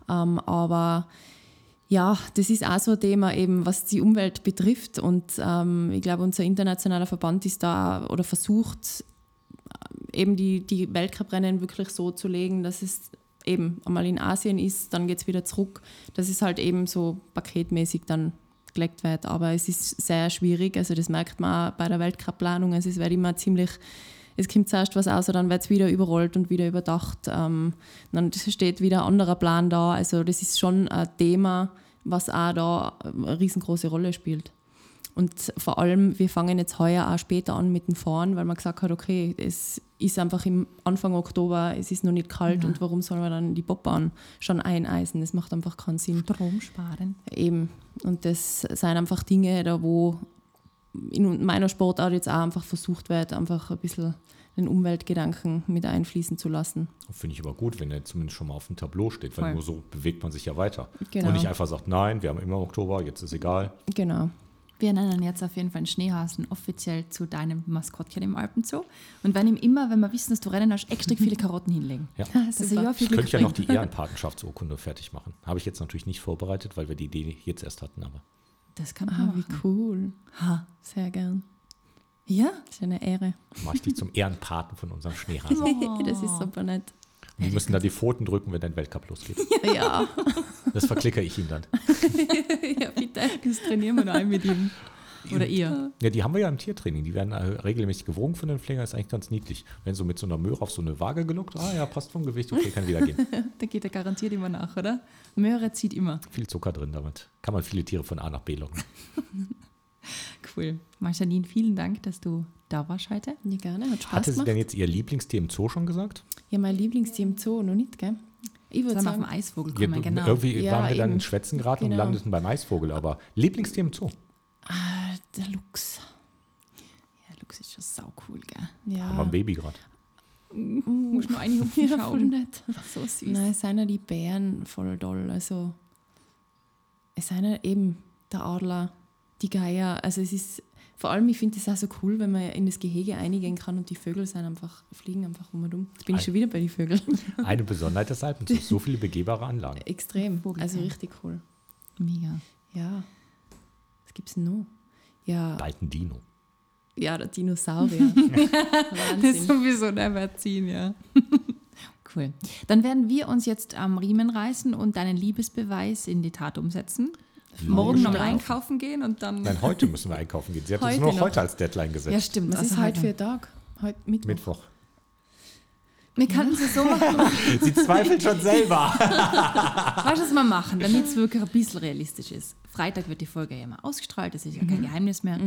Ähm, aber ja, das ist auch so ein Thema, eben, was die Umwelt betrifft. Und ähm, ich glaube, unser internationaler Verband ist da oder versucht, eben die, die Weltcuprennen wirklich so zu legen, dass es eben einmal in Asien ist, dann geht es wieder zurück, dass es halt eben so paketmäßig dann gelegt wird. Aber es ist sehr schwierig, also das merkt man auch bei der Weltcup-Planung. Also es wird immer ziemlich, es kommt zuerst was aus, dann wird es wieder überrollt und wieder überdacht. Ähm, dann steht wieder ein anderer Plan da. Also das ist schon ein Thema, was auch da eine riesengroße Rolle spielt. Und vor allem, wir fangen jetzt heuer auch später an mit dem Fahren, weil man gesagt hat, okay, es ist einfach im Anfang Oktober, es ist noch nicht kalt und warum soll man dann die Bobbahn schon eineisen? Das macht einfach keinen Sinn. Strom sparen. Eben. Und das sind einfach Dinge, da wo in meiner Sportart jetzt auch einfach versucht wird, einfach ein bisschen den Umweltgedanken mit einfließen zu lassen. Finde ich aber gut, wenn er zumindest schon mal auf dem Tableau steht, weil Voll. nur so bewegt man sich ja weiter. Genau. Und nicht einfach sagt, nein, wir haben immer Oktober, jetzt ist egal. Genau. Wir nennen jetzt auf jeden Fall einen Schneehasen offiziell zu deinem Maskottchen im Alpenzoo. Und wenn ihm immer, wenn wir wissen, dass du Rennen hast, extra viele <laughs> Karotten hinlegen. Ja. Er <laughs> ja viel Ich könnte ja noch die Ehrenpatenschaftsurkunde fertig machen. Habe ich jetzt natürlich nicht vorbereitet, weil wir die Idee jetzt erst hatten, aber Das kann man Ah, wie cool. Ha. Sehr gern. Ja? Das ist eine Ehre. mache ich dich zum Ehrenpaten von unserem <laughs> Schneehasen. das ist super nett. Und die müssen da die Pfoten drücken, wenn dein Weltcup losgeht. <laughs> Ja, Das verklickere ich ihm dann. <laughs> ja bitte. Das trainieren wir noch ein mit ihm. Oder ihr. Ja, die haben wir ja im Tiertraining. Die werden äh, regelmäßig gewogen von den Pflegern. ist eigentlich ganz niedlich. Wenn so mit so einer Möhre auf so eine Waage gelockt, ah ja, passt vom Gewicht, okay, kann wieder gehen. <laughs> Da geht er garantiert immer nach, oder? Möhre zieht immer. Viel Zucker drin damit. Kann man viele Tiere von A nach B locken. Cool. Marjanine, vielen Dank, dass du da warst heute. Ja, gerne. Hat Spaß Hatte sie gemacht. denn jetzt ihr Lieblingstier im Zoo schon gesagt? Ja, mein Lieblingstier im Zoo noch nicht, gell? Ich würde wir auf sagen, den Eisvogel Ja, kommen, genau. Irgendwie Ja, waren wir dann eben. in Schwätzen gerade und Genau. landeten beim Eisvogel. Aber Lieblingstier im Zoo? ah, der Luchs. Ja, Lux ist schon sau cool, gell? Ja. Aber ein Baby gerade. Muss nur eine Hupfen ja, voll schauen. nett. <laughs> So süß. Nein, es sind ja die Bären voll toll. Also, es sind ja eben der Adler, die Geier. Also, es ist vor allem, ich finde es auch so cool, wenn man in das Gehege einigen kann und die Vögel sind einfach, fliegen einfach um und um. Jetzt bin ich Ein- schon wieder bei den Vögeln. <laughs> Eine Besonderheit des Alpenzoos. So viele begehbare Anlagen. Extrem. Also, richtig cool. Mega. Ja. Was gibt es denn noch? Ja, Bald ein Dino. ja, der Dinosaurier. <laughs> <laughs> Wahnsinn. sowieso never ziehen, ja. cool. Dann werden wir uns jetzt am Riemen reißen und deinen Liebesbeweis in die Tat umsetzen. Morgen nochmal Schlaf. einkaufen gehen und dann. Nein, heute müssen wir einkaufen gehen. Sie hat uns Heute nur noch noch. heute als Deadline gesetzt. ja, stimmt. Was also ist heute für ein Tag? Heute Mittwoch. Mittwoch. Wir könnten es so machen. <laughs> Sie zweifelt schon selber. Weißt du, was wir machen, damit es wirklich ein bisschen realistisch ist? Freitag wird die Folge ja immer ausgestrahlt, das ist ja kein Geheimnis mehr.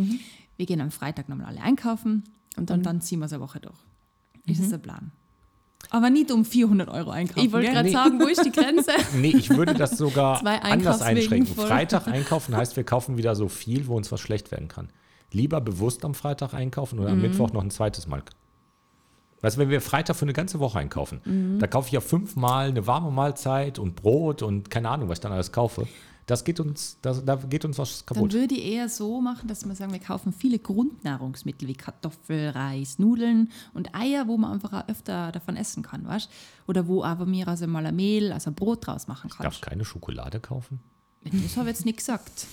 Wir gehen am Freitag nochmal alle einkaufen und dann, und dann ziehen wir es eine Woche durch. Ist das der Plan? Aber nicht um 400 Euro einkaufen. Ich wollte gerade sagen, wo ist die Grenze? <laughs> Nee, ich würde das sogar <laughs> Zwei anders einschränken. voll. Freitag <laughs> einkaufen heißt, wir kaufen wieder so viel, wo uns was schlecht werden kann. Lieber bewusst am Freitag einkaufen oder am Mhm. Mittwoch noch ein zweites Mal. Weißt du, wenn wir Freitag für eine ganze Woche einkaufen, Mhm. da kaufe ich ja fünfmal eine warme Mahlzeit und Brot und keine Ahnung, was ich dann alles kaufe. Das geht uns, das, da geht uns was Dann kaputt. würde ich eher so machen, dass wir sagen, wir kaufen viele Grundnahrungsmittel wie Kartoffel, Reis, Nudeln und Eier, wo man einfach auch öfter davon essen kann, weißt Oder wo aber mir also mal ein Mehl, also ein Brot draus machen Ich darf kann. keine Schokolade kaufen. Das habe ich jetzt nicht gesagt.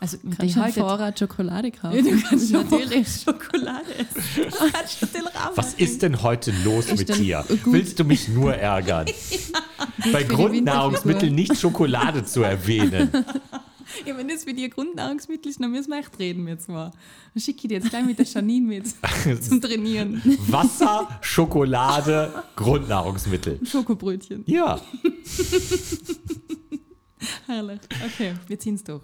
Also, Kannst du haltet- Vorrat Schokolade <laughs> kaufen? Du kannst natürlich. <laughs> Schokolade essen. Kannst Was ist denn heute los mit denn dir? gut? Willst du mich nur ärgern? <laughs> Bei Grundnahrungsmitteln nicht Schokolade zu erwähnen. <laughs> Ja, wenn das für die Grundnahrungsmittel ist, dann müssen wir echt reden jetzt mal. Dann schicke ich dir jetzt gleich mit der Janine mit <laughs> zum Trainieren. Wasser, Schokolade, Grundnahrungsmittel. Schokobrötchen. Ja, <laughs> Herrlich. Okay, wir ziehen es durch.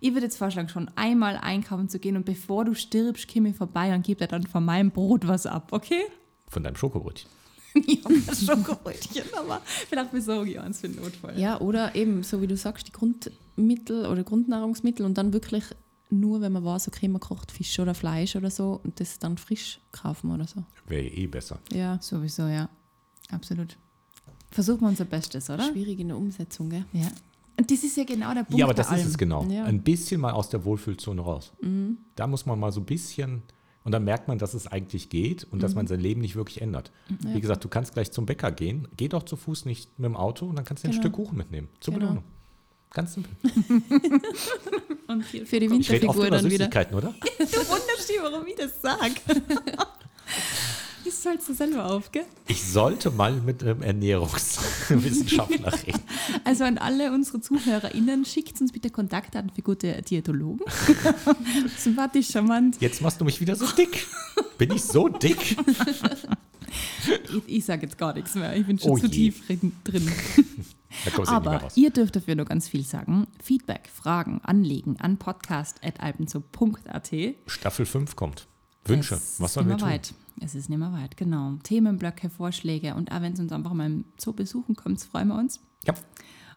Ich würde jetzt vorschlagen, schon einmal einkaufen zu gehen und bevor du stirbst, komme ich vorbei und gebe dir dann von meinem Brot was ab, okay? von deinem Schokobrötchen. Ich <laughs> habe das Schokobrötchen, aber vielleicht besorge ich eins für den Notfall. Ja, oder eben, so wie du sagst, die Grundmittel oder Grundnahrungsmittel und dann wirklich nur, wenn man weiß, okay, man kocht Fisch oder Fleisch oder so und das dann frisch kaufen oder so. Wäre eh besser. Ja, Sowieso, ja. Absolut. Versuchen wir unser Bestes, oder? schwierig in der Umsetzung, gell? Ja. Und das ist ja genau der Punkt. Ja, aber das ist allem. es genau. Ja. Ein bisschen mal aus der Wohlfühlzone raus. Da muss man mal so ein bisschen, und dann merkt man, dass es eigentlich geht und dass man sein Leben nicht wirklich ändert. Wie gesagt, du kannst gleich zum Bäcker gehen, geh doch zu Fuß nicht mit dem Auto und dann kannst du dir ein Genau. Stück Kuchen mitnehmen. Zur Genau. Belohnung. Ganz simpel. <laughs> Und viel Für die Ich rede oft Winterfigur über dann wieder. Süßigkeiten, oder? <laughs> Du wunderst dich, warum ich das sage. <laughs> Das sollst du selber auf, gell? Ich sollte mal mit einem Ernährungswissenschaftler reden. <laughs> Also an alle unsere ZuhörerInnen, schickt uns bitte Kontaktdaten für gute Diätologen. <laughs> Sympathisch, charmant. Jetzt machst du mich wieder so dick. Bin ich so dick? Ich, ich sage jetzt gar nichts mehr. Ich bin schon Oh zu je. tief drin. Aber ihr dürft dafür noch ganz viel sagen. Feedback, Fragen, Anliegen an podcast.alpenzo.at. Staffel 5 kommt. Wünsche. Es Was sollen wir tun? weit. Es ist nicht mehr weit, genau. Themenblöcke, Vorschläge und auch wenn es uns einfach mal im Zoo besuchen kommt, freuen wir uns. Ja.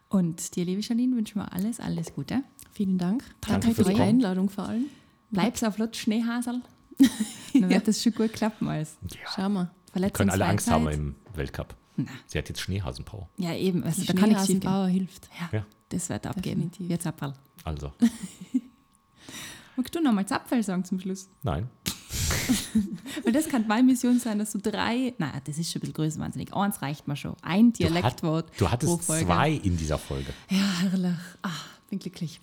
Und dir, liebe Janine, wünschen wir alles, alles Gute. Vielen Dank. Danke Danke für die Kommen. Einladung vor allem. Bleib's auf Lutz Schneehasel. <laughs> Dann wird das schon gut klappen alles. Schau mal. Können alle Angst haben im Weltcup. Sie hat jetzt Schneehasenpower. Ja, eben. Also, da kann gehen. Schneehasenbauer hilft. Ja, Das wird abgeben. Definitiv. Jetzt Zapferl. also. <laughs> Magst du nochmal Zapferl sagen zum Schluss? Nein. <laughs> Weil das kann meine Mission sein, dass du drei, nein, das ist schon ein bisschen größenwahnsinnig. Eins reicht mir schon. Ein Du, hat, Dialektwort du pro hattest Folge. zwei in dieser Folge. Ja, herrlich. Ah, bin glücklich.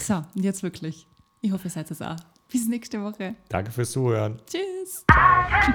So, und jetzt wirklich. Ich hoffe, ihr seid es auch. Bis nächste Woche. Danke fürs Zuhören. Tschüss. Late,